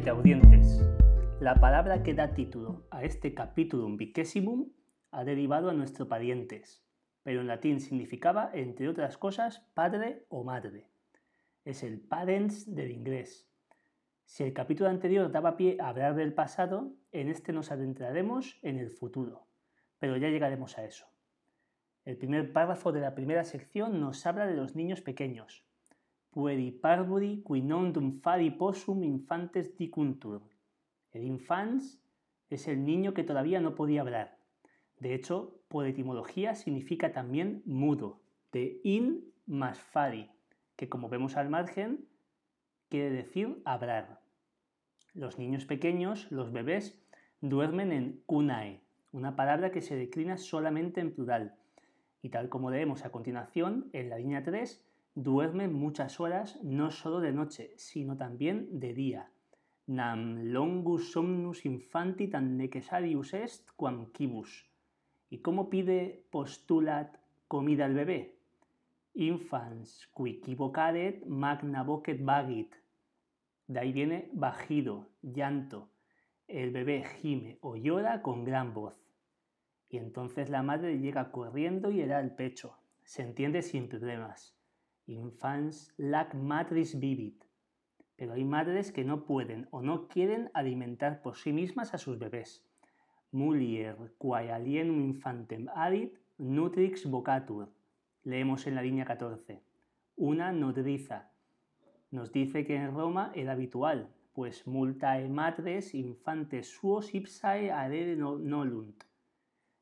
Salvete audientes. La palabra que da título a este capítulo vicessimum ha derivado a nuestro parientes, pero en latín significaba, entre otras cosas, padre o madre. Es el parents del inglés. Si el capítulo anterior daba pie a hablar del pasado, en este nos adentraremos en el futuro, pero ya llegaremos a eso. El primer párrafo de la primera sección nos habla de los niños pequeños. Pueri parvuri qui non dum fari possum infantes dicuntur. El infans es el niño que todavía no podía hablar. De hecho, por etimología significa también mudo, de in más fari, que como vemos al margen, quiere decir hablar. Los niños pequeños, los bebés, duermen en kunae, una palabra que se declina solamente en plural. Y tal como leemos a continuación, en la línea 3, duermen muchas horas no solo de noche, sino también de día. Nam longus somnus infanti tan necessarius est quam quibus. ¿Y cómo pide postulat comida al bebé? Infans qui magna vocet vagit. De ahí viene bajido, llanto. El bebé gime o llora con gran voz. Y entonces la madre llega corriendo y le da el pecho. Se entiende sin problemas. Infans lac matris vivit. Pero hay madres que no pueden o no quieren alimentar por sí mismas a sus bebés mulier quae alienum infantem adit nutrix vocatur. Leemos en la línea 14. Una nodriza. Nos dice que en Roma era habitual, pues multae matres infantes suos ipsae adere nolunt.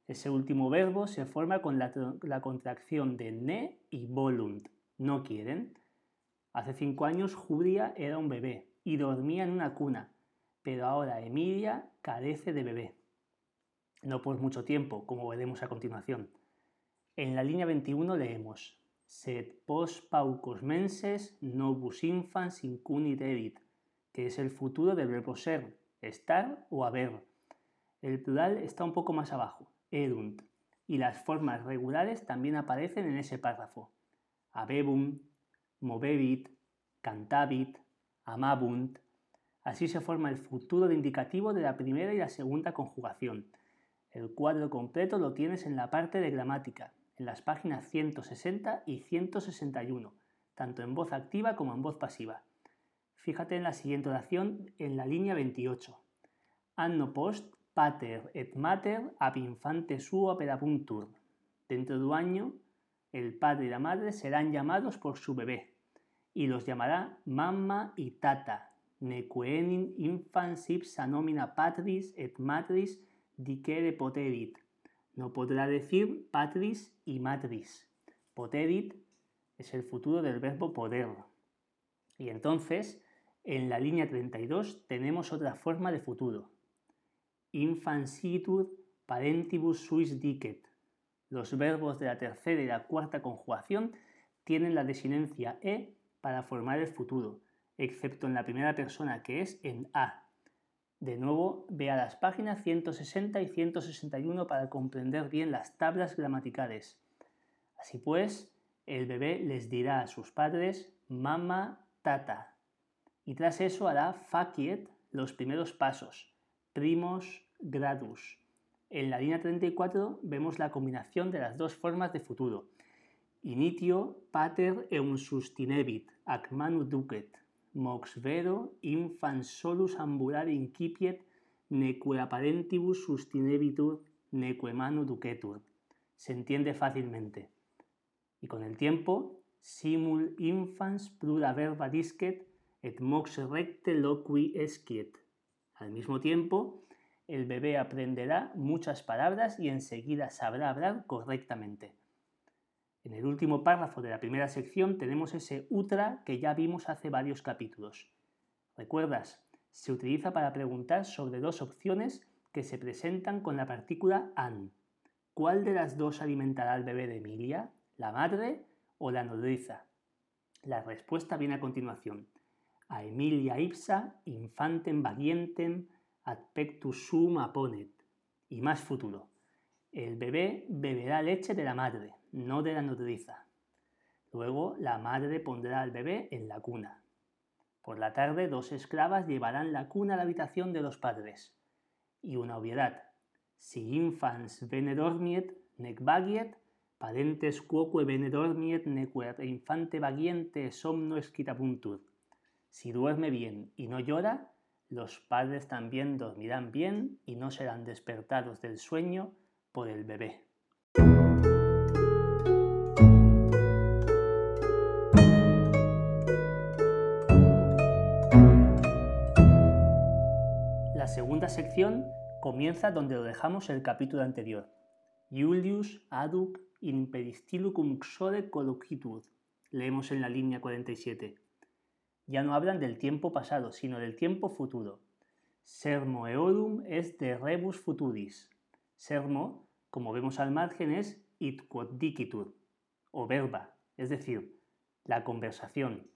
Ese último verbo se forma con la, la contracción de ne y volunt. No quieren. Hace cinco años Julia era un bebé y dormía en una cuna, pero ahora Emilia carece de bebé no por mucho tiempo, como veremos a continuación. En la línea 21 leemos Sed pos paucos menses nobus infans incunit erit, que es el futuro del verbo ser, estar o haber. El plural está un poco más abajo, erunt, y las formas regulares también aparecen en ese párrafo. Abebum, movebit, cantabit, amabunt. Así se forma el futuro indicativo de la primera y la segunda conjugación el cuadro completo lo tienes en la parte de gramática, en las páginas 160 y 161, tanto en voz activa como en voz pasiva. Fíjate en la siguiente oración en la línea 28. Anno post pater et mater ab infante suo aperapuntur. Dentro de un año, el padre y la madre serán llamados por su bebé, y los llamará mamma y tata, nequenin infans ipsa nomina patris et matris dicere poterit. No podrá decir patris y matris. Poterit es el futuro del verbo poder. Y entonces, en la línea 32 tenemos otra forma de futuro. Infansitud parentibus suis dicet. Los verbos de la tercera y la cuarta conjugación tienen la desinencia e para formar el futuro, excepto en la primera persona que es en a, de nuevo, vea las páginas 160 y 161 para comprender bien las tablas gramaticales. Así pues, el bebé les dirá a sus padres mamá, tata. Y tras eso hará faciet los primeros pasos, primos, gradus. En la línea 34 vemos la combinación de las dos formas de futuro. Initio pater eum sustinebit, ac manu ducet mox vero infans solus ambulare incipiet neque apparentibus sustinebitur neque manu ducetur. Se entiende fácilmente. Y con el tiempo, simul infans plura verba disquet et mox recte loqui esquiet. Al mismo tiempo, el bebé aprenderá muchas palabras y enseguida sabrá hablar correctamente. En el último párrafo de la primera sección tenemos ese utra que ya vimos hace varios capítulos. ¿Recuerdas? Se utiliza para preguntar sobre dos opciones que se presentan con la partícula an. ¿Cuál de las dos alimentará al bebé de Emilia? ¿La madre o la nodriza? La respuesta viene a continuación. A Emilia ipsa infantem vagientem ad pectus sum aponet. Y más futuro. El bebé beberá leche de la madre, no de la nodriza. Luego la madre pondrá al bebé en la cuna. Por la tarde dos esclavas llevarán la cuna a la habitación de los padres. Y una obviedad. Si infans bene dormiet, nec vagiet, parentes quoque bene dormiet, nequer infante vagiente somno esquitapuntur. Si duerme bien y no llora, los padres también dormirán bien y no serán despertados del sueño por el bebé. La segunda sección comienza donde lo dejamos el capítulo anterior. Julius aduc in peristilucum xore colocitur. Leemos en la línea 47. Ya no hablan del tiempo pasado, sino del tiempo futuro. Sermo eorum es de rebus futuris. Sermo, como vemos al margen, es it quod dicitur, o verba, es decir, la conversación,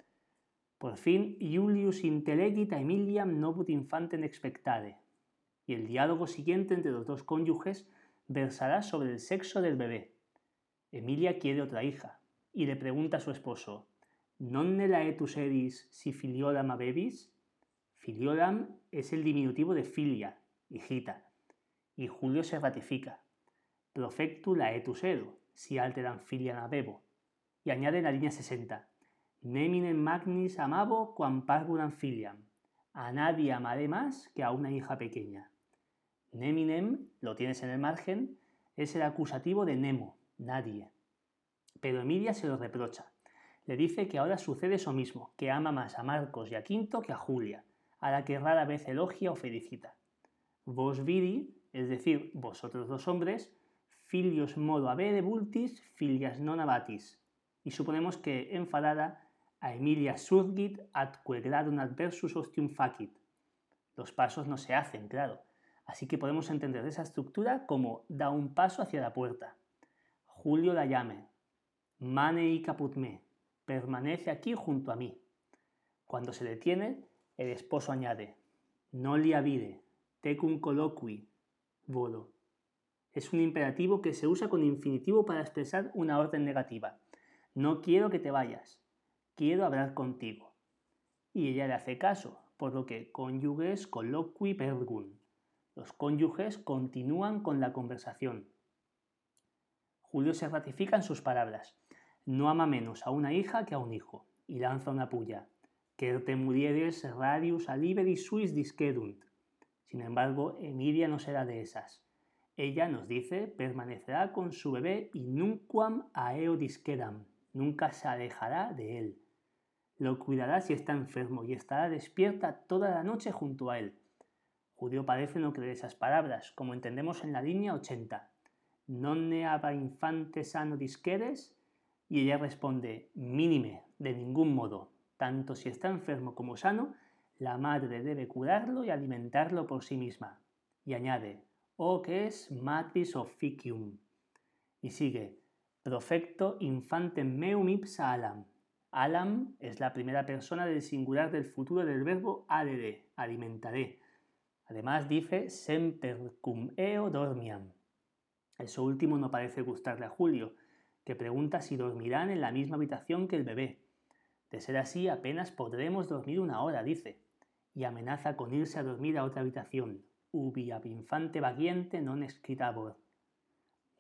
por fin, Iulius intelegit a Emiliam novut infantem expectare. Y el diálogo siguiente entre los dos cónyuges versará sobre el sexo del bebé. Emilia quiere otra hija y le pregunta a su esposo: ¿Nonne laetus eris si filiolam abebis? Filiolam es el diminutivo de filia, hijita, y Julio se ratifica. Profectu laetus edo, si alteram filiam abebo. Y añade la línea 60 Neminem magnis amabo quam parvulam filiam. A nadie amaré más que a una hija pequeña. Neminem, lo tienes en el margen, es el acusativo de Nemo, nadie. Pero Emilia se lo reprocha. Le dice que ahora sucede eso mismo, que ama más a Marcos y a Quinto que a Julia, a la que rara vez elogia o felicita. Vos vidi, es decir, vosotros dos hombres, filios modo avere bultis, filias non abatis. Y suponemos que enfadada a Emilia surgit atque gradum adversus ostium facit. Los pasos no se hacen, claro. Así que podemos entender esa estructura como da un paso hacia la puerta. Julio la llame. Mane y caput me. Permanece aquí junto a mí. Cuando se detiene, el esposo añade. No li avide. Tecum colloqui. Volo. Es un imperativo que se usa con infinitivo para expresar una orden negativa. No quiero que te vayas quiero hablar contigo. Y ella le hace caso, por lo que cónyuges colloqui pergun. Los cónyuges continúan con la conversación. Julio se ratifica en sus palabras. No ama menos a una hija que a un hijo, y lanza una puya. te murieres radius aliberi suis discedunt. Sin embargo, Emilia no será de esas. Ella nos dice permanecerá con su bebé y nunquam aeo disquedam, nunca se alejará de él. Lo cuidará si está enfermo y estará despierta toda la noche junto a él. Judío parece no creer esas palabras, como entendemos en la línea 80. Non ne aba infante sano disqueres? Y ella responde, mínime, de ningún modo. Tanto si está enfermo como sano, la madre debe curarlo y alimentarlo por sí misma. Y añade, o que es matris officium. Y sigue, profecto infantem meum ipsa alam. Alam es la primera persona del singular del futuro del verbo adere, alimentaré. Además dice semper cum eo dormiam. Eso último no parece gustarle a Julio, que pregunta si dormirán en la misma habitación que el bebé. De ser así, apenas podremos dormir una hora, dice, y amenaza con irse a dormir a otra habitación, ubi ab infante vagiente non escritabor.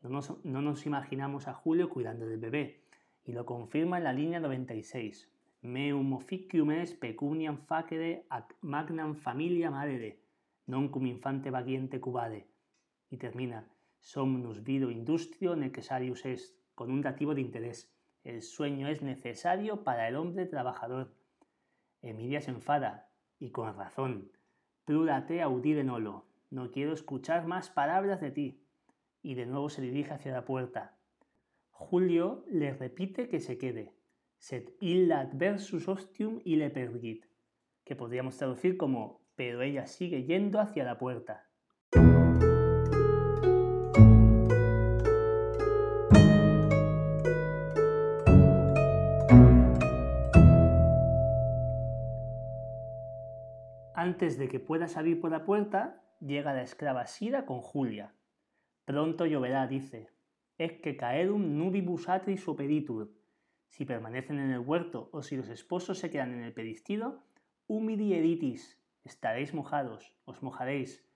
No nos, no nos imaginamos a Julio cuidando del bebé, y lo confirma en la línea 96. Meum officium es pecuniam facere ac magnam familia madere, non cum infante vagiente cubade. Y termina, somnus vido industrio necessarius est, con un dativo de interés. El sueño es necesario para el hombre trabajador. Emilia se enfada, y con razón. Prúdate audire nolo. No quiero escuchar más palabras de ti. Y de nuevo se dirige hacia la puerta. Julio le repite que se quede. Sed illa adversus ostium ille pergit, que podríamos traducir como pero ella sigue yendo hacia la puerta. Antes de que pueda salir por la puerta, llega la esclava Sira con Julia. Pronto lloverá, dice. Es que caerum nubibus atris operitur. Si permanecen en el huerto o si los esposos se quedan en el peristido, humidi editis, estaréis mojados, os mojaréis.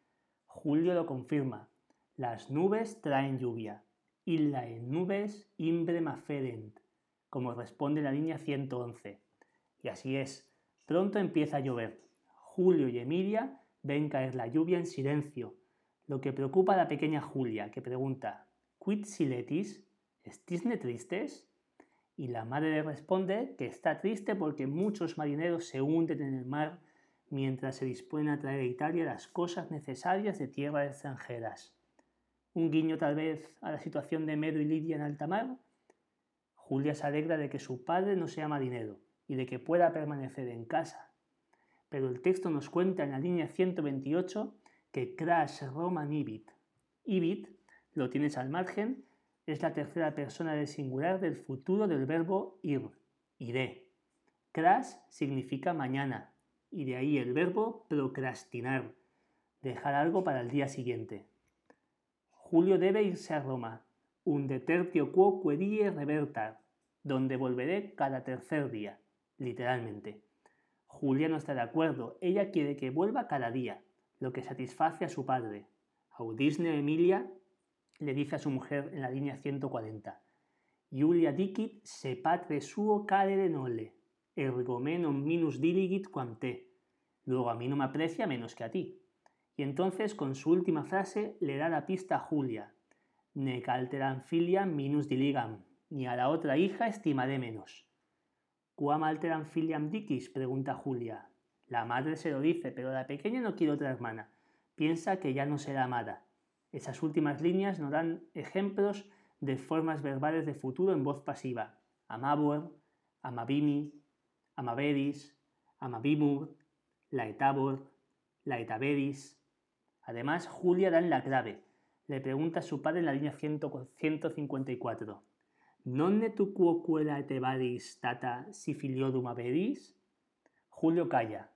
Julio lo confirma. Las nubes traen lluvia. Illa en nubes imbre maferent, como responde la línea 111. Y así es. Pronto empieza a llover. Julio y Emilia ven caer la lluvia en silencio, lo que preocupa a la pequeña Julia, que pregunta, ¿Quid siletis? ¿Estisne tristes? Y la madre le responde que está triste porque muchos marineros se hunden en el mar mientras se disponen a traer a Italia las cosas necesarias de tierras extranjeras. Un guiño tal vez a la situación de Medo y Lidia en alta mar. Julia se alegra de que su padre no sea marinero y de que pueda permanecer en casa. Pero el texto nos cuenta en la línea 128 que crash Roman ibit. Ibit, lo tienes al margen, es la tercera persona del singular del futuro del verbo ir, iré. Crash significa mañana, y de ahí el verbo procrastinar, dejar algo para el día siguiente. Julio debe irse a Roma, un detertio quo querie revertar, donde volveré cada tercer día, literalmente. Julia no está de acuerdo, ella quiere que vuelva cada día, lo que satisface a su padre. Audisne Emilia le dice a su mujer en la línea 140, Julia dicit se patre suo cadere nole, ergo minus diligit quam te. Luego a mí no me aprecia menos que a ti. Y entonces con su última frase le da la pista a Julia. Ne calteran filiam minus diligam, ni a la otra hija estimaré menos. ¿Quam alteram filiam dicis? pregunta Julia. La madre se lo dice, pero la pequeña no quiere otra hermana. Piensa que ya no será amada. Esas últimas líneas nos dan ejemplos de formas verbales de futuro en voz pasiva. Amabor, amabimi, amaveris, amabimur, laetabor, laetaveris. Además, Julia da en la clave. Le pregunta a su padre en la línea 154. ¿Nonne tu quoquela etebadis tata si filiodum averis? Julio calla.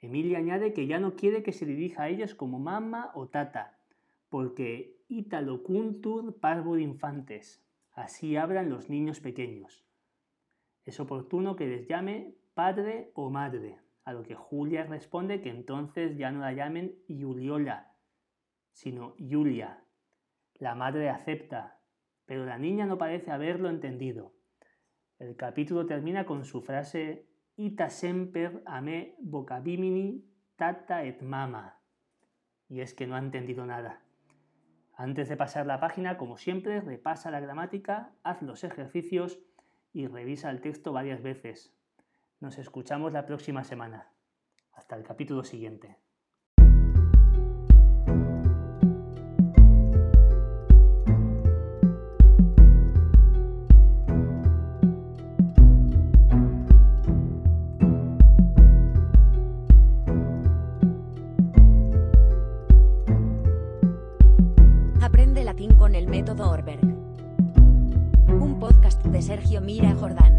Emilia añade que ya no quiere que se dirija a ellos como mamá o tata, porque italo cuntur parvur infantes, así hablan los niños pequeños. Es oportuno que les llame padre o madre, a lo que Julia responde que entonces ya no la llamen Juliola, sino Julia. La madre acepta, pero la niña no parece haberlo entendido. El capítulo termina con su frase Ita semper a me vocabimini tata et mama. Y es que no ha entendido nada. Antes de pasar la página, como siempre, repasa la gramática, haz los ejercicios y revisa el texto varias veces. Nos escuchamos la próxima semana. Hasta el capítulo siguiente. Mira Jordán.